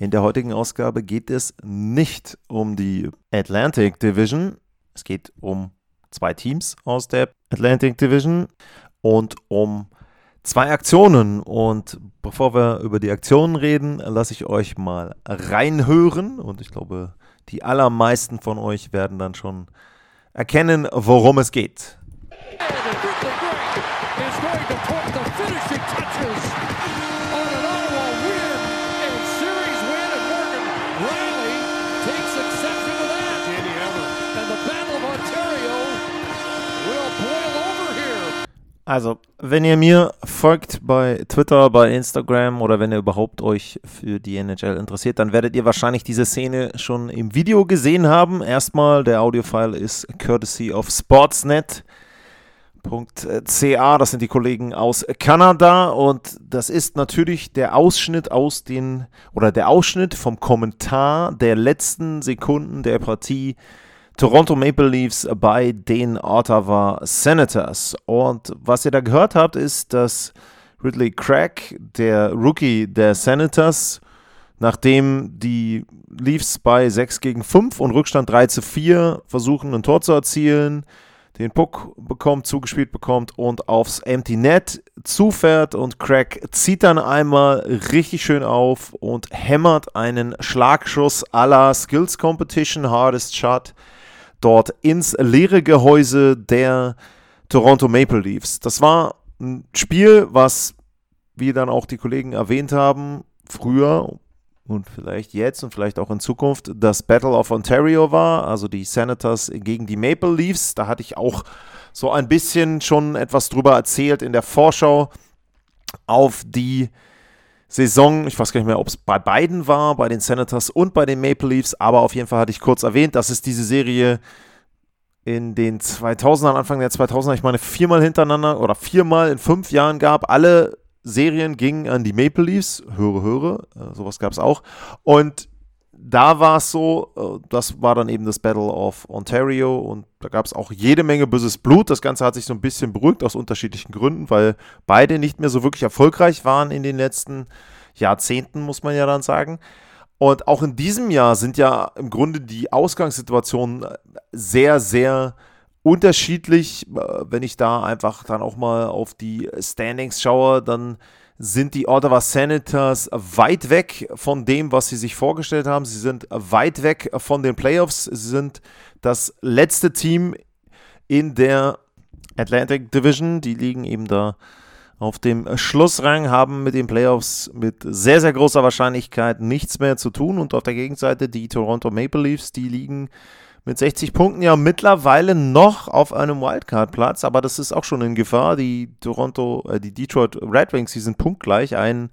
In der heutigen Ausgabe geht es nicht um die Atlantic Division. Es geht um zwei Teams aus der Atlantic Division und um zwei Aktionen. Und bevor wir über die Aktionen reden, lasse ich euch mal reinhören. Und ich glaube, die allermeisten von euch werden dann schon erkennen, worum es geht. Also, wenn ihr mir folgt bei Twitter, bei Instagram oder wenn ihr überhaupt euch für die NHL interessiert, dann werdet ihr wahrscheinlich diese Szene schon im Video gesehen haben. Erstmal, der Audiofile ist courtesy of Sportsnet. .ca, das sind die Kollegen aus Kanada und das ist natürlich der Ausschnitt aus den oder der Ausschnitt vom Kommentar der letzten Sekunden der Partie Toronto Maple Leafs bei den Ottawa Senators. Und was ihr da gehört habt, ist, dass Ridley Craig, der Rookie der Senators, nachdem die Leafs bei 6 gegen 5 und Rückstand 3 zu 4 versuchen, ein Tor zu erzielen, den Puck bekommt, zugespielt bekommt und aufs Empty Net zufährt und Craig zieht dann einmal richtig schön auf und hämmert einen Schlagschuss à la Skills Competition Hardest Shot dort ins leere Gehäuse der Toronto Maple Leafs. Das war ein Spiel, was, wie dann auch die Kollegen erwähnt haben, früher und vielleicht jetzt und vielleicht auch in Zukunft das Battle of Ontario war, also die Senators gegen die Maple Leafs. Da hatte ich auch so ein bisschen schon etwas drüber erzählt in der Vorschau auf die Saison. Ich weiß gar nicht mehr, ob es bei beiden war, bei den Senators und bei den Maple Leafs, aber auf jeden Fall hatte ich kurz erwähnt, dass es diese Serie in den 2000ern, Anfang der 2000er, ich meine, viermal hintereinander oder viermal in fünf Jahren gab. Alle Serien gingen an die Maple Leafs. Höre, höre. Äh, sowas gab es auch. Und da war es so, äh, das war dann eben das Battle of Ontario und da gab es auch jede Menge böses Blut. Das Ganze hat sich so ein bisschen beruhigt aus unterschiedlichen Gründen, weil beide nicht mehr so wirklich erfolgreich waren in den letzten Jahrzehnten, muss man ja dann sagen. Und auch in diesem Jahr sind ja im Grunde die Ausgangssituationen sehr, sehr unterschiedlich. Äh, wenn ich da einfach dann auch mal auf die Standings schaue, dann sind die Ottawa Senators weit weg von dem, was sie sich vorgestellt haben. Sie sind weit weg von den Playoffs. Sie sind das letzte Team in der Atlantic Division. Die liegen eben da auf dem Schlussrang, haben mit den Playoffs mit sehr, sehr großer Wahrscheinlichkeit nichts mehr zu tun. Und auf der Gegenseite die Toronto Maple Leafs, die liegen mit 60 Punkten ja mittlerweile noch auf einem Wildcard-Platz, aber das ist auch schon in Gefahr. Die Toronto, äh, die Detroit Red Wings, die sind punktgleich, einen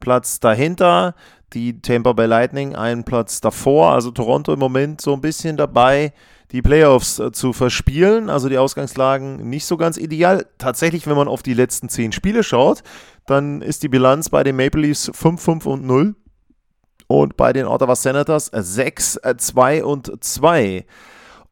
Platz dahinter, die Tampa Bay Lightning einen Platz davor, also Toronto im Moment so ein bisschen dabei, die Playoffs äh, zu verspielen, also die Ausgangslagen nicht so ganz ideal. Tatsächlich, wenn man auf die letzten 10 Spiele schaut, dann ist die Bilanz bei den Maple Leafs 5, 5 und 0 und bei den Ottawa Senators 6, 2 äh, und 2.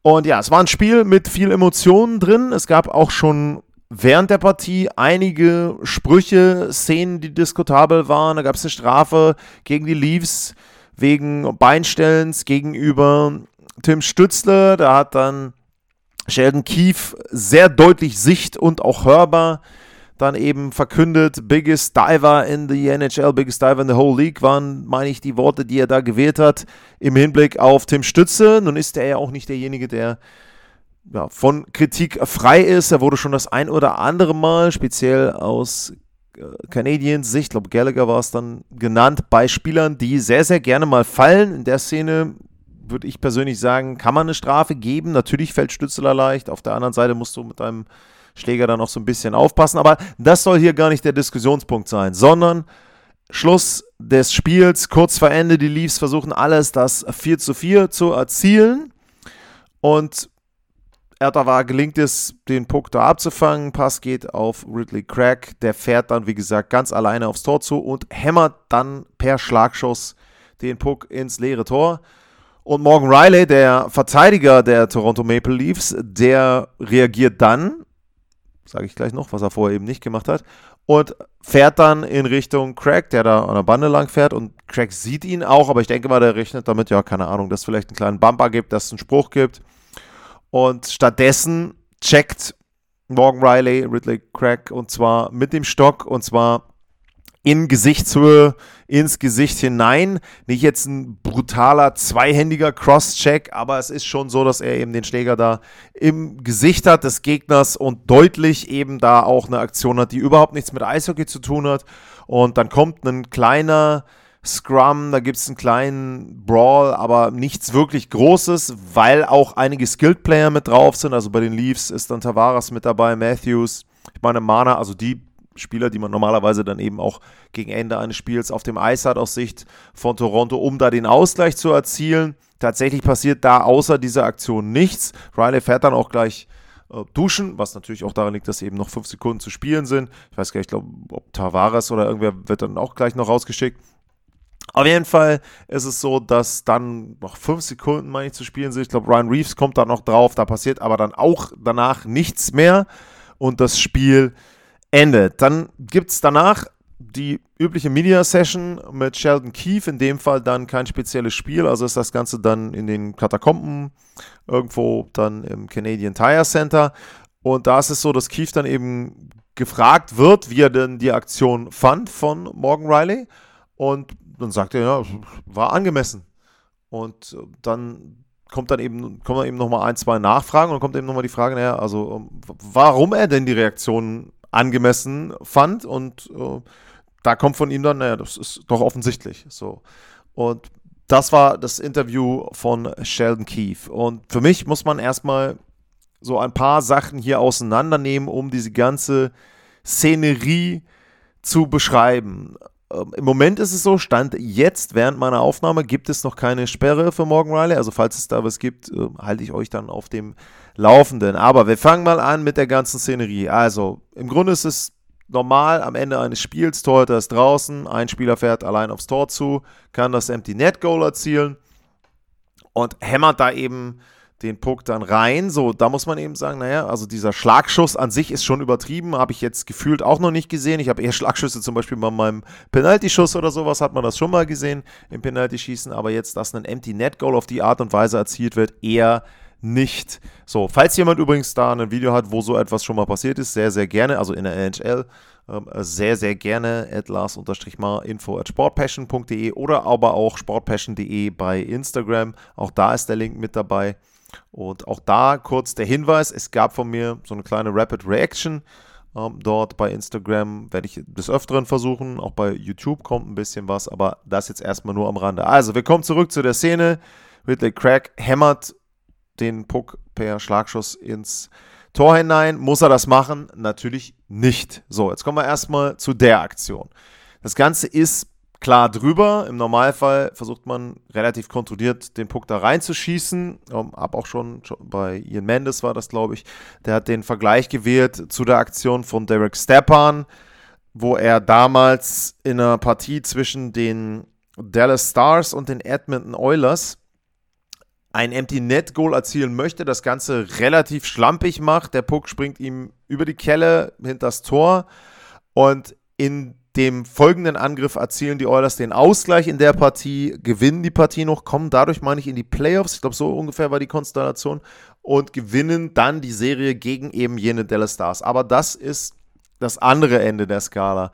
Und ja, es war ein Spiel mit viel Emotionen drin. Es gab auch schon während der Partie einige Sprüche, Szenen, die diskutabel waren. Da gab es eine Strafe gegen die Leafs wegen Beinstellens gegenüber Tim Stützle. Da hat dann Sheldon Keefe sehr deutlich sicht- und auch hörbar dann eben verkündet, biggest diver in the NHL, biggest diver in the whole league, waren, meine ich, die Worte, die er da gewählt hat, im Hinblick auf Tim Stütze. Nun ist er ja auch nicht derjenige, der ja, von Kritik frei ist. Er wurde schon das ein oder andere Mal, speziell aus äh, Canadiens Sicht, ich glaube Gallagher war es dann genannt, bei Spielern, die sehr, sehr gerne mal fallen. In der Szene würde ich persönlich sagen, kann man eine Strafe geben. Natürlich fällt Stützler leicht. Auf der anderen Seite musst du mit deinem Schläger dann noch so ein bisschen aufpassen. Aber das soll hier gar nicht der Diskussionspunkt sein, sondern Schluss des Spiels, kurz vor Ende, die Leafs versuchen alles, das 4 zu 4 zu erzielen. Und Ertawa gelingt es, den Puck da abzufangen. Pass geht auf Ridley Craig. Der fährt dann, wie gesagt, ganz alleine aufs Tor zu und hämmert dann per Schlagschuss den Puck ins leere Tor. Und Morgan Riley, der Verteidiger der Toronto Maple Leafs, der reagiert dann, sage ich gleich noch, was er vorher eben nicht gemacht hat, und fährt dann in Richtung Craig, der da an der Bande lang fährt. Und Craig sieht ihn auch, aber ich denke mal, der rechnet damit, ja, keine Ahnung, dass es vielleicht einen kleinen Bumper gibt, dass es einen Spruch gibt. Und stattdessen checkt Morgan Riley Ridley Craig und zwar mit dem Stock und zwar in Gesichtshöhe ins Gesicht hinein. Nicht jetzt ein brutaler zweihändiger Cross-Check, aber es ist schon so, dass er eben den Schläger da im Gesicht hat des Gegners und deutlich eben da auch eine Aktion hat, die überhaupt nichts mit Eishockey zu tun hat. Und dann kommt ein kleiner Scrum, da gibt es einen kleinen Brawl, aber nichts wirklich Großes, weil auch einige Skilled Player mit drauf sind. Also bei den Leafs ist dann Tavares mit dabei, Matthews, ich meine Mana, also die Spieler, die man normalerweise dann eben auch gegen Ende eines Spiels auf dem Eis hat aus Sicht von Toronto, um da den Ausgleich zu erzielen. Tatsächlich passiert da außer dieser Aktion nichts. Riley fährt dann auch gleich äh, duschen, was natürlich auch daran liegt, dass eben noch fünf Sekunden zu spielen sind. Ich weiß gar nicht, ich glaube, ob Tavares oder irgendwer wird dann auch gleich noch rausgeschickt. Auf jeden Fall ist es so, dass dann noch fünf Sekunden, meine ich, zu spielen sind. Ich glaube, Ryan Reeves kommt da noch drauf. Da passiert aber dann auch danach nichts mehr. Und das Spiel endet. Dann gibt es danach die übliche Media-Session mit Sheldon Keefe, in dem Fall dann kein spezielles Spiel, also ist das Ganze dann in den Katakomben irgendwo dann im Canadian Tire Center. Und da ist es so, dass Keefe dann eben gefragt wird, wie er denn die Aktion fand von Morgan Riley. Und dann sagt er, ja, war angemessen. Und dann kommt dann eben, kommen dann eben nochmal ein, zwei Nachfragen und kommt eben nochmal die Frage, naja, also warum er denn die Reaktion angemessen fand und äh, da kommt von ihm dann, naja, das ist doch offensichtlich. So. Und das war das Interview von Sheldon Keefe. Und für mich muss man erstmal so ein paar Sachen hier auseinandernehmen, um diese ganze Szenerie zu beschreiben. Ähm, Im Moment ist es so, Stand jetzt während meiner Aufnahme gibt es noch keine Sperre für Morgan Riley. Also falls es da was gibt, äh, halte ich euch dann auf dem Laufenden. Aber wir fangen mal an mit der ganzen Szenerie. Also im Grunde ist es normal am Ende eines Spiels, Torhüter ist draußen, ein Spieler fährt allein aufs Tor zu, kann das Empty Net Goal erzielen und hämmert da eben den Puck dann rein. So, da muss man eben sagen, naja, also dieser Schlagschuss an sich ist schon übertrieben, habe ich jetzt gefühlt auch noch nicht gesehen. Ich habe eher Schlagschüsse zum Beispiel bei meinem Penalty-Schuss oder sowas, hat man das schon mal gesehen im Penalty-Schießen, aber jetzt, dass ein Empty Net Goal auf die Art und Weise erzielt wird, eher nicht. So, falls jemand übrigens da ein Video hat, wo so etwas schon mal passiert ist, sehr, sehr gerne, also in der NHL, ähm, sehr, sehr gerne at lars-info at sportpassion.de oder aber auch sportpassion.de bei Instagram. Auch da ist der Link mit dabei. Und auch da kurz der Hinweis, es gab von mir so eine kleine Rapid Reaction. Ähm, dort bei Instagram werde ich des Öfteren versuchen. Auch bei YouTube kommt ein bisschen was, aber das jetzt erstmal nur am Rande. Also, wir kommen zurück zu der Szene. Ridley Craig hämmert den Puck per Schlagschuss ins Tor hinein. Muss er das machen? Natürlich nicht. So, jetzt kommen wir erstmal zu der Aktion. Das Ganze ist klar drüber. Im Normalfall versucht man relativ kontrolliert den Puck da reinzuschießen. Um, hab auch schon, schon bei Ian Mendes war das, glaube ich. Der hat den Vergleich gewählt zu der Aktion von Derek Stepan, wo er damals in einer Partie zwischen den Dallas Stars und den Edmonton Oilers ein Empty Net Goal erzielen möchte, das Ganze relativ schlampig macht. Der Puck springt ihm über die Kelle hinter das Tor und in dem folgenden Angriff erzielen die Oilers den Ausgleich in der Partie, gewinnen die Partie noch, kommen dadurch, meine ich, in die Playoffs. Ich glaube, so ungefähr war die Konstellation und gewinnen dann die Serie gegen eben jene Dallas Stars. Aber das ist das andere Ende der Skala.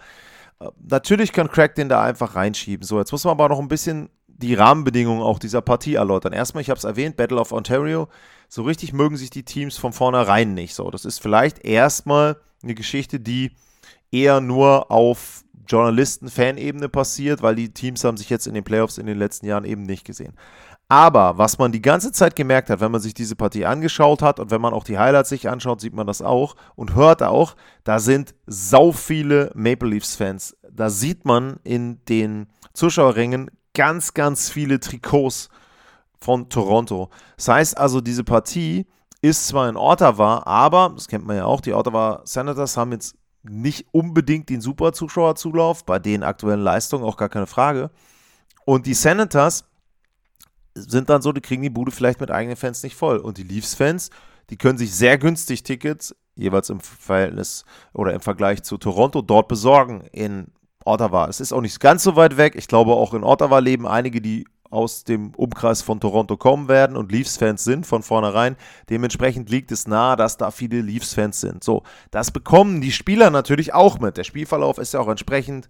Äh, natürlich kann Craig den da einfach reinschieben. So, jetzt muss man aber noch ein bisschen die Rahmenbedingungen auch dieser Partie erläutern. Erstmal, ich habe es erwähnt, Battle of Ontario. So richtig mögen sich die Teams von vornherein nicht. So, das ist vielleicht erstmal eine Geschichte, die eher nur auf Journalisten-Fanebene passiert, weil die Teams haben sich jetzt in den Playoffs in den letzten Jahren eben nicht gesehen. Aber was man die ganze Zeit gemerkt hat, wenn man sich diese Partie angeschaut hat und wenn man auch die Highlights sich anschaut, sieht man das auch und hört auch, da sind sau viele Maple Leafs-Fans. Da sieht man in den Zuschauerringen ganz, ganz viele Trikots von Toronto. Das heißt also, diese Partie ist zwar in Ottawa, aber, das kennt man ja auch, die Ottawa Senators haben jetzt nicht unbedingt den super Zuschauerzulauf, bei den aktuellen Leistungen auch gar keine Frage. Und die Senators sind dann so, die kriegen die Bude vielleicht mit eigenen Fans nicht voll. Und die Leafs-Fans, die können sich sehr günstig Tickets, jeweils im Verhältnis oder im Vergleich zu Toronto, dort besorgen in Ottawa. Es ist auch nicht ganz so weit weg. Ich glaube, auch in Ottawa leben einige, die aus dem Umkreis von Toronto kommen werden und Leafs-Fans sind von vornherein. Dementsprechend liegt es nahe, dass da viele Leafs-Fans sind. So, das bekommen die Spieler natürlich auch mit. Der Spielverlauf ist ja auch entsprechend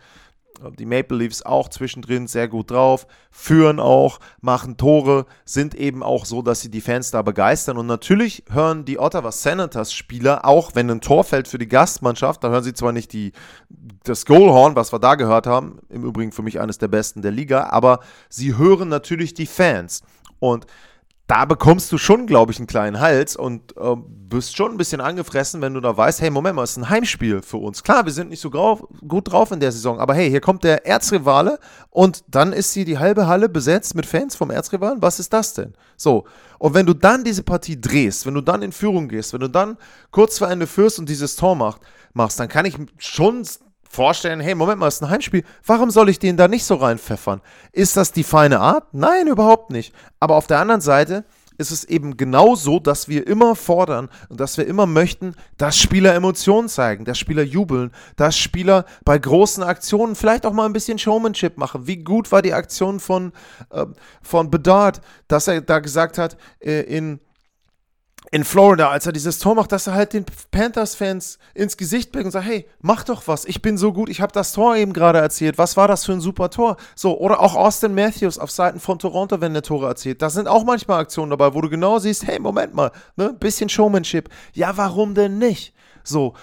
die Maple Leafs auch zwischendrin sehr gut drauf, führen auch, machen Tore, sind eben auch so, dass sie die Fans da begeistern. Und natürlich hören die Ottawa Senators Spieler auch, wenn ein Tor fällt für die Gastmannschaft, da hören sie zwar nicht die, das Goalhorn, was wir da gehört haben, im Übrigen für mich eines der besten der Liga, aber sie hören natürlich die Fans. Und da bekommst du schon, glaube ich, einen kleinen Hals und äh, wirst schon ein bisschen angefressen, wenn du da weißt, hey, Moment mal, es ist ein Heimspiel für uns. Klar, wir sind nicht so drauf, gut drauf in der Saison, aber hey, hier kommt der Erzrivale und dann ist hier die halbe Halle besetzt mit Fans vom Erzrivalen. Was ist das denn? So, und wenn du dann diese Partie drehst, wenn du dann in Führung gehst, wenn du dann kurz vor Ende führst und dieses Tor macht, machst, dann kann ich schon vorstellen, hey, Moment mal, ist ein Heimspiel, warum soll ich den da nicht so reinpfeffern? Ist das die feine Art? Nein, überhaupt nicht. Aber auf der anderen Seite ist es eben genau so, dass wir immer fordern und dass wir immer möchten, dass Spieler Emotionen zeigen, dass Spieler jubeln, dass Spieler bei großen Aktionen vielleicht auch mal ein bisschen Showmanship machen. Wie gut war die Aktion von, äh, von Bedard, dass er da gesagt hat, äh, in in Florida, als er dieses Tor macht, dass er halt den Panthers-Fans ins Gesicht blickt und sagt, hey, mach doch was, ich bin so gut, ich habe das Tor eben gerade erzählt, was war das für ein super Tor? So, oder auch Austin Matthews auf Seiten von Toronto, wenn der Tore erzählt. Da sind auch manchmal Aktionen dabei, wo du genau siehst, hey, Moment mal, ne, bisschen Showmanship. Ja, warum denn nicht? So,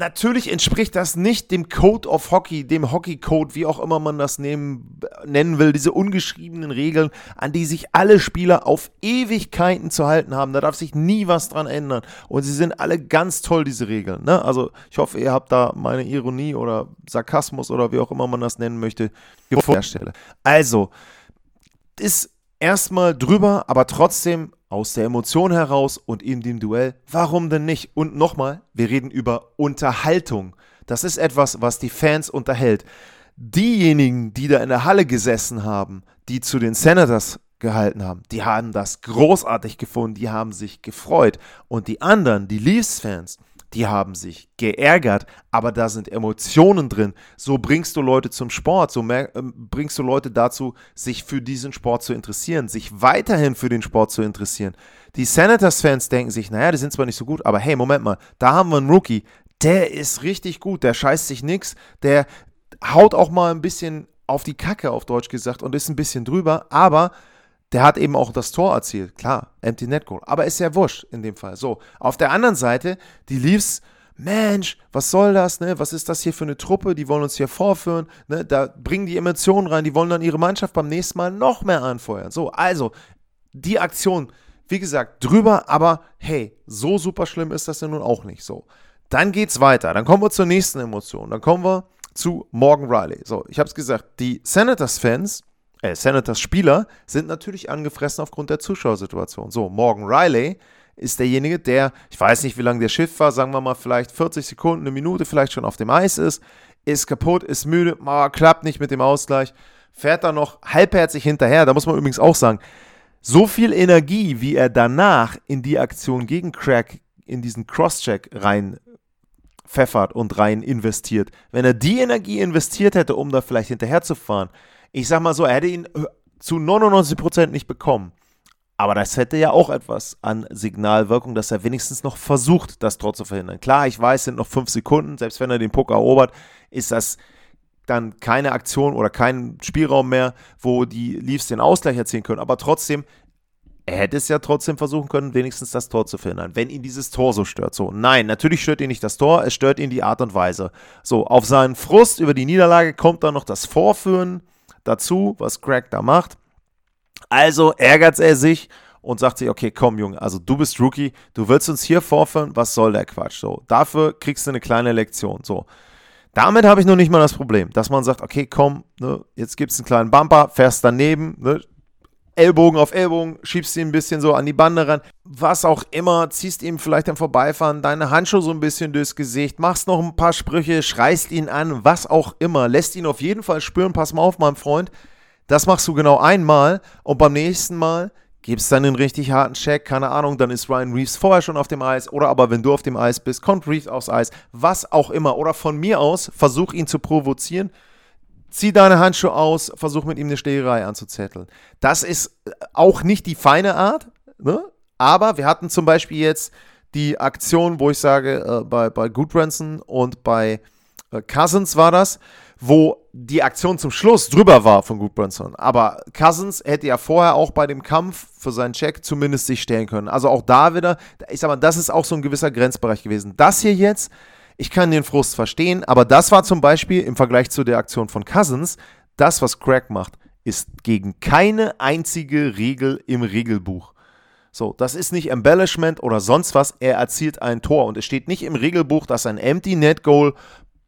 Natürlich entspricht das nicht dem Code of Hockey, dem Hockey-Code, wie auch immer man das nehmen, nennen will, diese ungeschriebenen Regeln, an die sich alle Spieler auf Ewigkeiten zu halten haben. Da darf sich nie was dran ändern. Und sie sind alle ganz toll, diese Regeln. Ne? Also ich hoffe, ihr habt da meine Ironie oder Sarkasmus oder wie auch immer man das nennen möchte, vorstelle. Also, ist erstmal drüber, aber trotzdem aus der Emotion heraus und in dem Duell. Warum denn nicht? Und nochmal, wir reden über Unterhaltung. Das ist etwas, was die Fans unterhält. Diejenigen, die da in der Halle gesessen haben, die zu den Senators gehalten haben, die haben das großartig gefunden, die haben sich gefreut. Und die anderen, die Leafs-Fans, die haben sich geärgert, aber da sind Emotionen drin. So bringst du Leute zum Sport, so mehr, äh, bringst du Leute dazu, sich für diesen Sport zu interessieren, sich weiterhin für den Sport zu interessieren. Die Senators-Fans denken sich, naja, die sind zwar nicht so gut, aber hey, Moment mal, da haben wir einen Rookie, der ist richtig gut, der scheißt sich nix, der haut auch mal ein bisschen auf die Kacke, auf Deutsch gesagt, und ist ein bisschen drüber, aber der hat eben auch das Tor erzielt. Klar, Empty Net Goal. Aber ist ja wurscht in dem Fall. So, auf der anderen Seite, die Leafs, Mensch, was soll das, ne? Was ist das hier für eine Truppe? Die wollen uns hier vorführen, ne? Da bringen die Emotionen rein, die wollen dann ihre Mannschaft beim nächsten Mal noch mehr anfeuern. So, also, die Aktion, wie gesagt, drüber, aber hey, so super schlimm ist das ja nun auch nicht so. Dann geht's weiter. Dann kommen wir zur nächsten Emotion. Dann kommen wir zu Morgan Riley. So, ich habe es gesagt, die Senators-Fans äh, Senators Spieler sind natürlich angefressen aufgrund der Zuschauersituation. So, Morgan Riley ist derjenige, der, ich weiß nicht, wie lange der Schiff war, sagen wir mal vielleicht 40 Sekunden, eine Minute vielleicht schon auf dem Eis ist, ist kaputt, ist müde, oh, klappt nicht mit dem Ausgleich, fährt da noch halbherzig hinterher. Da muss man übrigens auch sagen, so viel Energie, wie er danach in die Aktion gegen Crack, in diesen Crosscheck rein pfeffert und rein investiert. Wenn er die Energie investiert hätte, um da vielleicht hinterher zu fahren, ich sag mal so, er hätte ihn äh, zu 99% nicht bekommen. Aber das hätte ja auch etwas an Signalwirkung, dass er wenigstens noch versucht, das Tor zu verhindern. Klar, ich weiß, sind noch fünf Sekunden. Selbst wenn er den Puck erobert, ist das dann keine Aktion oder kein Spielraum mehr, wo die Leafs den Ausgleich erzielen können. Aber trotzdem, er hätte es ja trotzdem versuchen können, wenigstens das Tor zu verhindern, wenn ihn dieses Tor so stört. So, nein, natürlich stört ihn nicht das Tor, es stört ihn die Art und Weise. So, auf seinen Frust über die Niederlage kommt dann noch das Vorführen dazu, was Craig da macht. Also ärgert er sich und sagt sich, okay, komm Junge, also du bist Rookie, du willst uns hier vorführen, was soll der Quatsch? So, dafür kriegst du eine kleine Lektion. So, damit habe ich noch nicht mal das Problem, dass man sagt, okay, komm, ne, jetzt gibt es einen kleinen Bumper, fährst daneben, ne, Ellbogen auf Ellbogen, schiebst ihn ein bisschen so an die Bande ran, was auch immer, ziehst ihm vielleicht am Vorbeifahren deine Handschuhe so ein bisschen durchs Gesicht, machst noch ein paar Sprüche, schreist ihn an, was auch immer, lässt ihn auf jeden Fall spüren, pass mal auf, mein Freund, das machst du genau einmal und beim nächsten Mal gibst dann einen richtig harten Check, keine Ahnung, dann ist Ryan Reeves vorher schon auf dem Eis oder aber wenn du auf dem Eis bist, kommt Reeves aufs Eis, was auch immer. Oder von mir aus, versuch ihn zu provozieren, zieh deine Handschuhe aus, versuch mit ihm eine Steherei anzuzetteln. Das ist äh, auch nicht die feine Art, ne? aber wir hatten zum Beispiel jetzt die Aktion, wo ich sage, äh, bei, bei Goodbranson und bei äh, Cousins war das, wo die Aktion zum Schluss drüber war von Goodbranson. Aber Cousins hätte ja vorher auch bei dem Kampf für seinen Check zumindest sich stellen können. Also auch da wieder, ich sag mal, das ist auch so ein gewisser Grenzbereich gewesen. Das hier jetzt ich kann den Frust verstehen, aber das war zum Beispiel im Vergleich zu der Aktion von Cousins, das, was Craig macht, ist gegen keine einzige Regel im Regelbuch. So, das ist nicht Embellishment oder sonst was. Er erzielt ein Tor und es steht nicht im Regelbuch, dass ein Empty Net Goal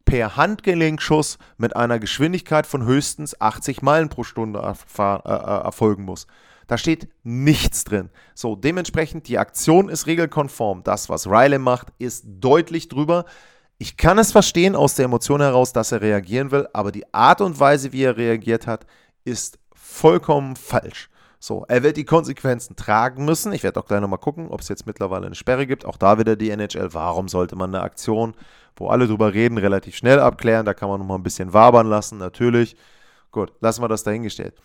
per Handgelenkschuss mit einer Geschwindigkeit von höchstens 80 Meilen pro Stunde äh, äh, erfolgen muss. Da steht nichts drin. So, dementsprechend, die Aktion ist regelkonform. Das, was Riley macht, ist deutlich drüber. Ich kann es verstehen aus der Emotion heraus, dass er reagieren will, aber die Art und Weise, wie er reagiert hat, ist vollkommen falsch. So, er wird die Konsequenzen tragen müssen. Ich werde auch gleich nochmal gucken, ob es jetzt mittlerweile eine Sperre gibt. Auch da wieder die NHL. Warum sollte man eine Aktion, wo alle drüber reden, relativ schnell abklären? Da kann man nochmal ein bisschen wabern lassen, natürlich. Gut, lassen wir das dahingestellt.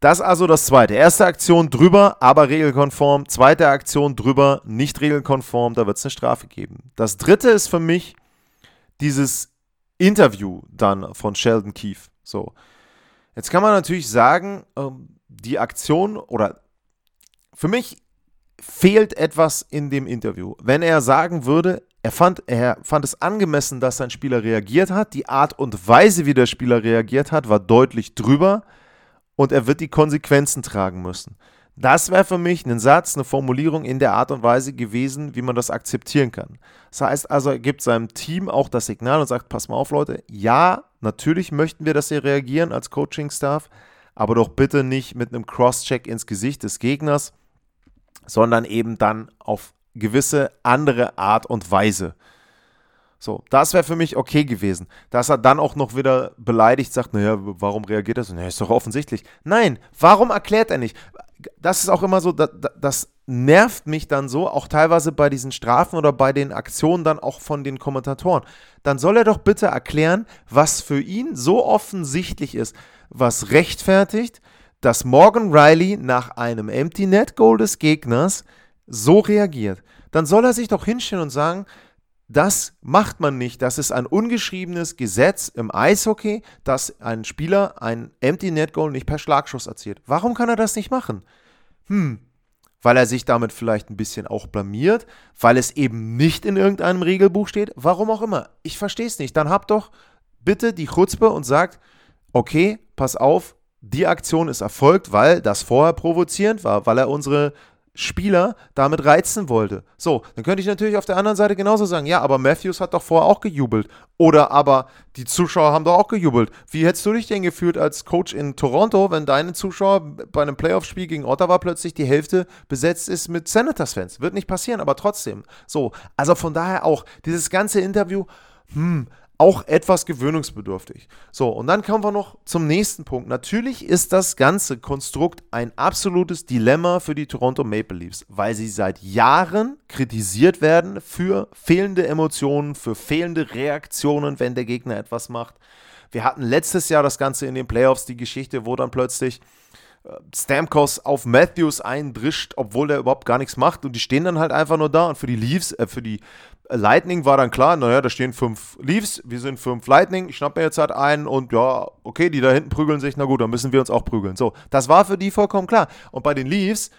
Das also das zweite. Erste Aktion drüber, aber regelkonform. Zweite Aktion drüber, nicht regelkonform. Da wird es eine Strafe geben. Das dritte ist für mich dieses Interview dann von Sheldon Keefe. So. Jetzt kann man natürlich sagen, ähm, die Aktion oder für mich fehlt etwas in dem Interview. Wenn er sagen würde, er fand, er fand es angemessen, dass sein Spieler reagiert hat, die Art und Weise, wie der Spieler reagiert hat, war deutlich drüber und er wird die Konsequenzen tragen müssen. Das wäre für mich ein Satz, eine Formulierung in der Art und Weise gewesen, wie man das akzeptieren kann. Das heißt also, er gibt seinem Team auch das Signal und sagt, pass mal auf Leute, ja, natürlich möchten wir, dass ihr reagieren als Coaching-Staff, aber doch bitte nicht mit einem Cross-Check ins Gesicht des Gegners, sondern eben dann auf gewisse andere Art und Weise. So, das wäre für mich okay gewesen. Dass er dann auch noch wieder beleidigt sagt, naja, warum reagiert er so? Naja, ist doch offensichtlich. Nein, warum erklärt er nicht? Das ist auch immer so, das, das nervt mich dann so, auch teilweise bei diesen Strafen oder bei den Aktionen dann auch von den Kommentatoren. Dann soll er doch bitte erklären, was für ihn so offensichtlich ist, was rechtfertigt, dass Morgan Riley nach einem Empty Net Goal des Gegners so reagiert. Dann soll er sich doch hinstellen und sagen, das macht man nicht. Das ist ein ungeschriebenes Gesetz im Eishockey, dass ein Spieler ein Empty Net Goal nicht per Schlagschuss erzielt. Warum kann er das nicht machen? Hm, weil er sich damit vielleicht ein bisschen auch blamiert, weil es eben nicht in irgendeinem Regelbuch steht, warum auch immer. Ich verstehe es nicht. Dann habt doch bitte die Chutzpe und sagt, okay, pass auf, die Aktion ist erfolgt, weil das vorher provozierend war, weil er unsere Spieler damit reizen wollte. So, dann könnte ich natürlich auf der anderen Seite genauso sagen, ja, aber Matthews hat doch vorher auch gejubelt. Oder aber die Zuschauer haben doch auch gejubelt. Wie hättest du dich denn gefühlt als Coach in Toronto, wenn deine Zuschauer bei einem Playoff-Spiel gegen Ottawa plötzlich die Hälfte besetzt ist mit Senators-Fans? Wird nicht passieren, aber trotzdem. So, also von daher auch dieses ganze Interview, hm, auch etwas gewöhnungsbedürftig. So, und dann kommen wir noch zum nächsten Punkt. Natürlich ist das ganze Konstrukt ein absolutes Dilemma für die Toronto Maple Leafs, weil sie seit Jahren kritisiert werden für fehlende Emotionen, für fehlende Reaktionen, wenn der Gegner etwas macht. Wir hatten letztes Jahr das Ganze in den Playoffs, die Geschichte, wo dann plötzlich Stamkos auf Matthews eindrischt, obwohl der überhaupt gar nichts macht und die stehen dann halt einfach nur da und für die Leafs, äh, für die Lightning war dann klar, naja, da stehen fünf Leafs, wir sind fünf Lightning, ich schnapp mir jetzt halt einen und ja, okay, die da hinten prügeln sich, na gut, dann müssen wir uns auch prügeln. So, das war für die vollkommen klar. Und bei den Leafs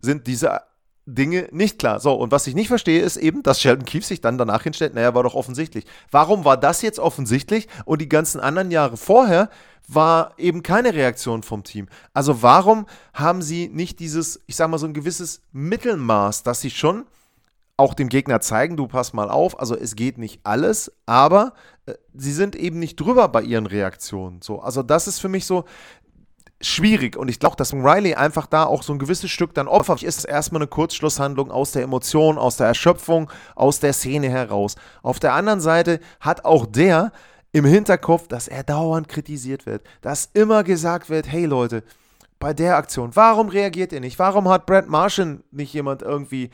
sind diese Dinge nicht klar. So, und was ich nicht verstehe, ist eben, dass Sheldon Keefe sich dann danach hinstellt, naja, war doch offensichtlich. Warum war das jetzt offensichtlich und die ganzen anderen Jahre vorher war eben keine Reaktion vom Team? Also warum haben sie nicht dieses, ich sag mal, so ein gewisses Mittelmaß, dass sie schon auch dem Gegner zeigen, du pass mal auf, also es geht nicht alles, aber äh, sie sind eben nicht drüber bei ihren Reaktionen. So, also das ist für mich so, schwierig. Und ich glaube, dass Riley einfach da auch so ein gewisses Stück dann opfert. Ist erstmal eine Kurzschlusshandlung aus der Emotion, aus der Erschöpfung, aus der Szene heraus. Auf der anderen Seite hat auch der im Hinterkopf, dass er dauernd kritisiert wird. Dass immer gesagt wird, hey Leute, bei der Aktion, warum reagiert ihr nicht? Warum hat Brent Martian nicht jemand irgendwie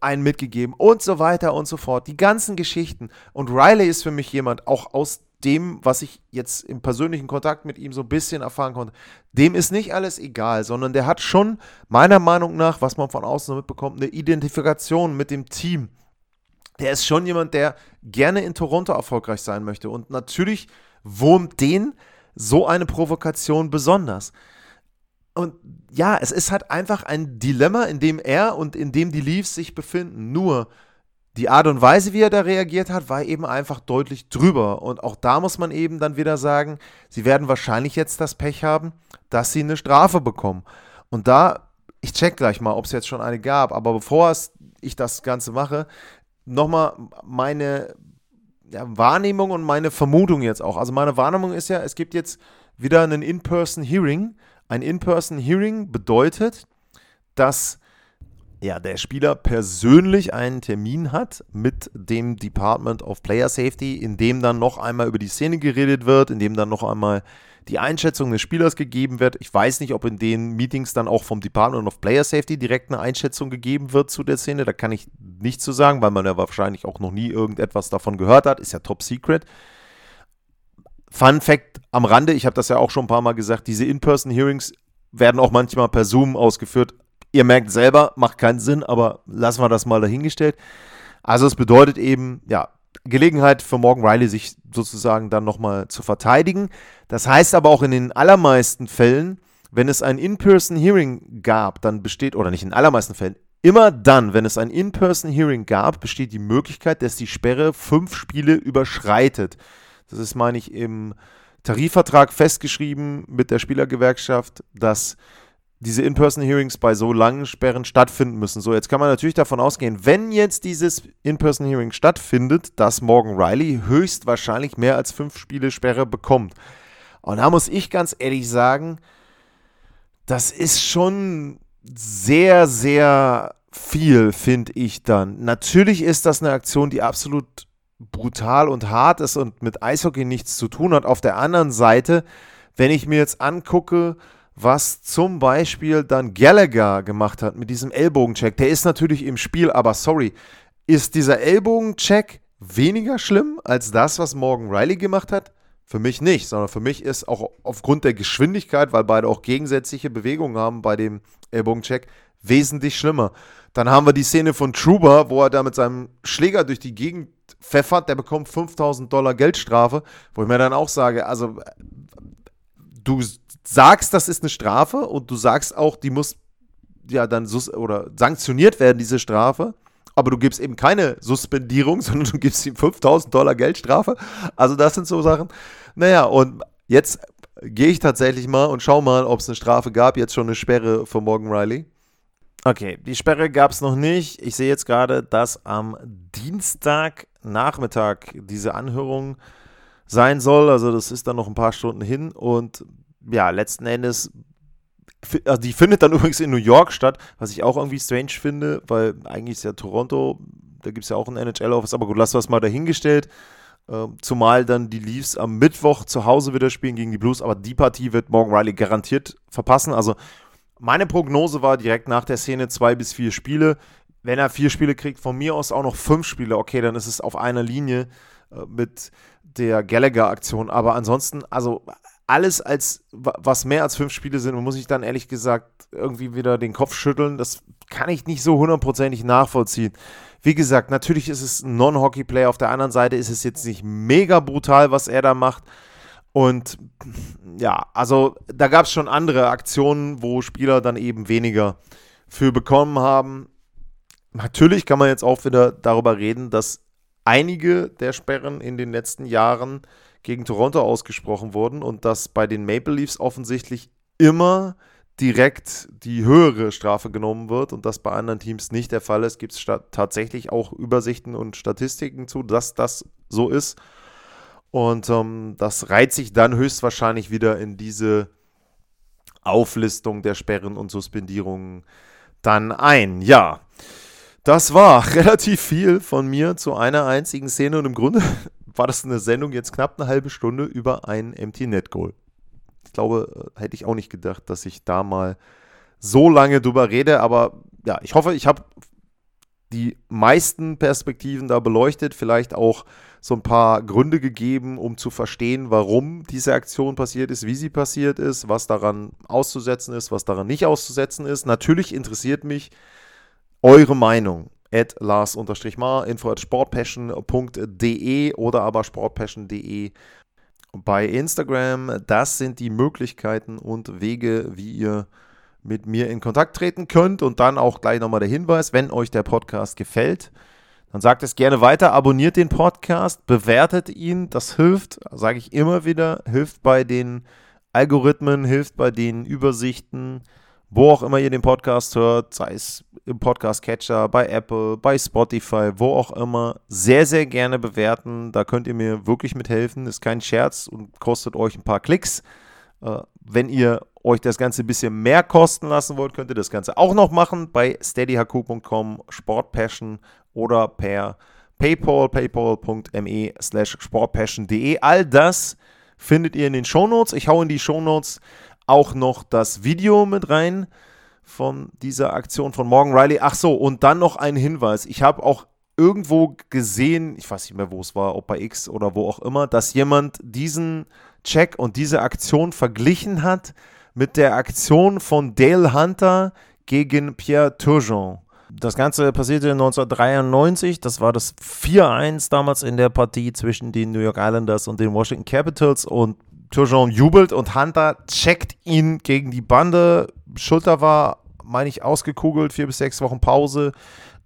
einen mitgegeben? Und so weiter und so fort. Die ganzen Geschichten. Und Riley ist für mich jemand, auch aus dem, was ich jetzt im persönlichen Kontakt mit ihm so ein bisschen erfahren konnte, dem ist nicht alles egal, sondern der hat schon meiner Meinung nach, was man von außen mitbekommt, eine Identifikation mit dem Team. Der ist schon jemand, der gerne in Toronto erfolgreich sein möchte. Und natürlich wurmt den so eine Provokation besonders. Und ja, es ist halt einfach ein Dilemma, in dem er und in dem die Leafs sich befinden. Nur, die Art und Weise, wie er da reagiert hat, war eben einfach deutlich drüber. Und auch da muss man eben dann wieder sagen, sie werden wahrscheinlich jetzt das Pech haben, dass sie eine Strafe bekommen. Und da, ich check gleich mal, ob es jetzt schon eine gab, aber bevor ich das Ganze mache, nochmal meine ja, Wahrnehmung und meine Vermutung jetzt auch. Also meine Wahrnehmung ist ja, es gibt jetzt wieder einen In-Person-Hearing. Ein In-Person-Hearing bedeutet, dass ja, der Spieler persönlich einen Termin hat mit dem Department of Player Safety, in dem dann noch einmal über die Szene geredet wird, in dem dann noch einmal die Einschätzung des Spielers gegeben wird. Ich weiß nicht, ob in den Meetings dann auch vom Department of Player Safety direkt eine Einschätzung gegeben wird zu der Szene. Da kann ich nichts zu sagen, weil man ja wahrscheinlich auch noch nie irgendetwas davon gehört hat. Ist ja top secret. Fun Fact am Rande, ich habe das ja auch schon ein paar Mal gesagt, diese In-Person-Hearings werden auch manchmal per Zoom ausgeführt. Ihr merkt selber, macht keinen Sinn, aber lassen wir das mal dahingestellt. Also es bedeutet eben, ja, Gelegenheit für Morgan Riley, sich sozusagen dann nochmal zu verteidigen. Das heißt aber auch in den allermeisten Fällen, wenn es ein In-Person-Hearing gab, dann besteht, oder nicht in den allermeisten Fällen, immer dann, wenn es ein In-Person-Hearing gab, besteht die Möglichkeit, dass die Sperre fünf Spiele überschreitet. Das ist, meine ich, im Tarifvertrag festgeschrieben mit der Spielergewerkschaft, dass diese In-Person-Hearings bei so langen Sperren stattfinden müssen. So, jetzt kann man natürlich davon ausgehen, wenn jetzt dieses In-Person-Hearing stattfindet, dass Morgan Riley höchstwahrscheinlich mehr als fünf Spiele Sperre bekommt. Und da muss ich ganz ehrlich sagen, das ist schon sehr, sehr viel, finde ich dann. Natürlich ist das eine Aktion, die absolut brutal und hart ist und mit Eishockey nichts zu tun hat. Auf der anderen Seite, wenn ich mir jetzt angucke, was zum Beispiel dann Gallagher gemacht hat mit diesem Ellbogencheck. Der ist natürlich im Spiel, aber sorry, ist dieser Ellbogencheck weniger schlimm als das, was Morgan Riley gemacht hat? Für mich nicht, sondern für mich ist auch aufgrund der Geschwindigkeit, weil beide auch gegensätzliche Bewegungen haben bei dem Ellbogencheck, wesentlich schlimmer. Dann haben wir die Szene von Truber, wo er da mit seinem Schläger durch die Gegend pfeffert, der bekommt 5000 Dollar Geldstrafe, wo ich mir dann auch sage, also du sagst, das ist eine Strafe und du sagst auch, die muss ja dann oder sanktioniert werden, diese Strafe. Aber du gibst eben keine Suspendierung, sondern du gibst ihm 5000 Dollar Geldstrafe. Also, das sind so Sachen. Naja, und jetzt gehe ich tatsächlich mal und schau mal, ob es eine Strafe gab. Jetzt schon eine Sperre für Morgan Riley. Okay, die Sperre gab es noch nicht. Ich sehe jetzt gerade, dass am Dienstagnachmittag diese Anhörung sein soll. Also das ist dann noch ein paar Stunden hin. Und ja, letzten Endes, also die findet dann übrigens in New York statt, was ich auch irgendwie strange finde, weil eigentlich ist ja Toronto, da gibt es ja auch ein NHL-Office, aber gut, lass das mal dahingestellt. Ähm, zumal dann die Leafs am Mittwoch zu Hause wieder spielen gegen die Blues, aber die Partie wird Morgan Riley garantiert verpassen. Also meine Prognose war direkt nach der Szene zwei bis vier Spiele. Wenn er vier Spiele kriegt, von mir aus auch noch fünf Spiele, okay, dann ist es auf einer Linie äh, mit der Gallagher-Aktion. Aber ansonsten, also alles als was mehr als fünf Spiele sind, muss ich dann ehrlich gesagt irgendwie wieder den Kopf schütteln. Das kann ich nicht so hundertprozentig nachvollziehen. Wie gesagt, natürlich ist es ein Non-Hockey-Player. Auf der anderen Seite ist es jetzt nicht mega brutal, was er da macht. Und ja, also da gab es schon andere Aktionen, wo Spieler dann eben weniger für bekommen haben. Natürlich kann man jetzt auch wieder darüber reden, dass einige der Sperren in den letzten Jahren gegen Toronto ausgesprochen wurden und dass bei den Maple Leafs offensichtlich immer direkt die höhere Strafe genommen wird und das bei anderen Teams nicht der Fall ist, gibt es tatsächlich auch Übersichten und Statistiken zu, dass das so ist. Und ähm, das reiht sich dann höchstwahrscheinlich wieder in diese Auflistung der Sperren und Suspendierungen dann ein. Ja, das war relativ viel von mir zu einer einzigen Szene und im Grunde war das eine Sendung jetzt knapp eine halbe Stunde über ein Empty Net Goal. Ich glaube, äh, hätte ich auch nicht gedacht, dass ich da mal so lange drüber rede, aber ja, ich hoffe, ich habe die meisten Perspektiven da beleuchtet, vielleicht auch so ein paar Gründe gegeben, um zu verstehen, warum diese Aktion passiert ist, wie sie passiert ist, was daran auszusetzen ist, was daran nicht auszusetzen ist. Natürlich interessiert mich eure Meinung. At Lars-Mar, info at sportpassion.de oder aber sportpassion.de bei Instagram. Das sind die Möglichkeiten und Wege, wie ihr mit mir in Kontakt treten könnt. Und dann auch gleich nochmal der Hinweis, wenn euch der Podcast gefällt, dann sagt es gerne weiter, abonniert den Podcast, bewertet ihn. Das hilft, sage ich immer wieder, hilft bei den Algorithmen, hilft bei den Übersichten, wo auch immer ihr den Podcast hört, sei es im Podcast-Catcher, bei Apple, bei Spotify, wo auch immer. Sehr, sehr gerne bewerten. Da könnt ihr mir wirklich mithelfen. Ist kein Scherz und kostet euch ein paar Klicks. Äh, wenn ihr euch das Ganze ein bisschen mehr kosten lassen wollt, könnt ihr das Ganze auch noch machen bei steadyhq.com, Sportpassion oder per PayPal, paypal.me slash sportpassion.de. All das findet ihr in den Shownotes. Ich hau in die Shownotes auch noch das Video mit rein von dieser Aktion von Morgan Riley. Ach so, und dann noch ein Hinweis. Ich habe auch irgendwo gesehen, ich weiß nicht mehr, wo es war, ob bei X oder wo auch immer, dass jemand diesen Check und diese Aktion verglichen hat mit der Aktion von Dale Hunter gegen Pierre Turgeon. Das Ganze passierte 1993. Das war das 4-1 damals in der Partie zwischen den New York Islanders und den Washington Capitals. Und Turgeon jubelt und Hunter checkt ihn gegen die Bande. Schulter war, meine ich, ausgekugelt. Vier bis sechs Wochen Pause.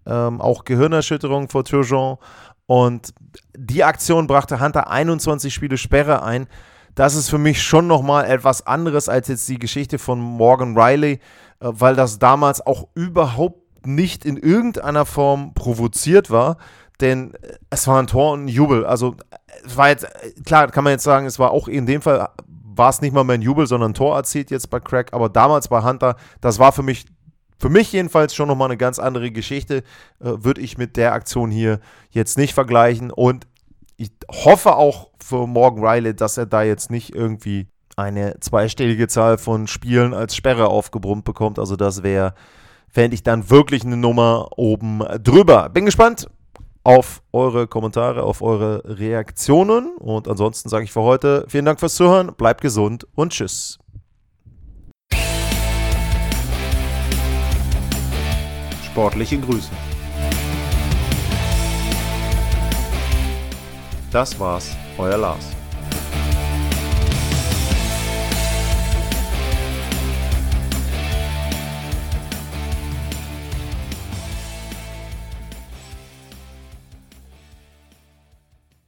Ähm, auch Gehirnerschütterung vor Turgeon. Und die Aktion brachte Hunter 21 Spiele Sperre ein. Das ist für mich schon nochmal etwas anderes als jetzt die Geschichte von Morgan Riley, äh, weil das damals auch überhaupt nicht in irgendeiner Form provoziert war, denn äh, es war ein Tor und ein Jubel. Also es war jetzt, äh, klar, kann man jetzt sagen, es war auch in dem Fall, war es nicht mal mehr ein Jubel, sondern ein Tor erzielt jetzt bei Craig, aber damals bei Hunter, das war für mich, für mich jedenfalls schon nochmal eine ganz andere Geschichte, äh, würde ich mit der Aktion hier jetzt nicht vergleichen und ich hoffe auch für Morgan Riley, dass er da jetzt nicht irgendwie eine zweistellige Zahl von Spielen als Sperre aufgebrummt bekommt. Also das wäre fände ich dann wirklich eine Nummer oben drüber. Bin gespannt auf eure Kommentare, auf eure Reaktionen. Und ansonsten sage ich für heute vielen Dank fürs Zuhören, bleibt gesund und tschüss. Sportliche Grüße. Das war's, euer Lars.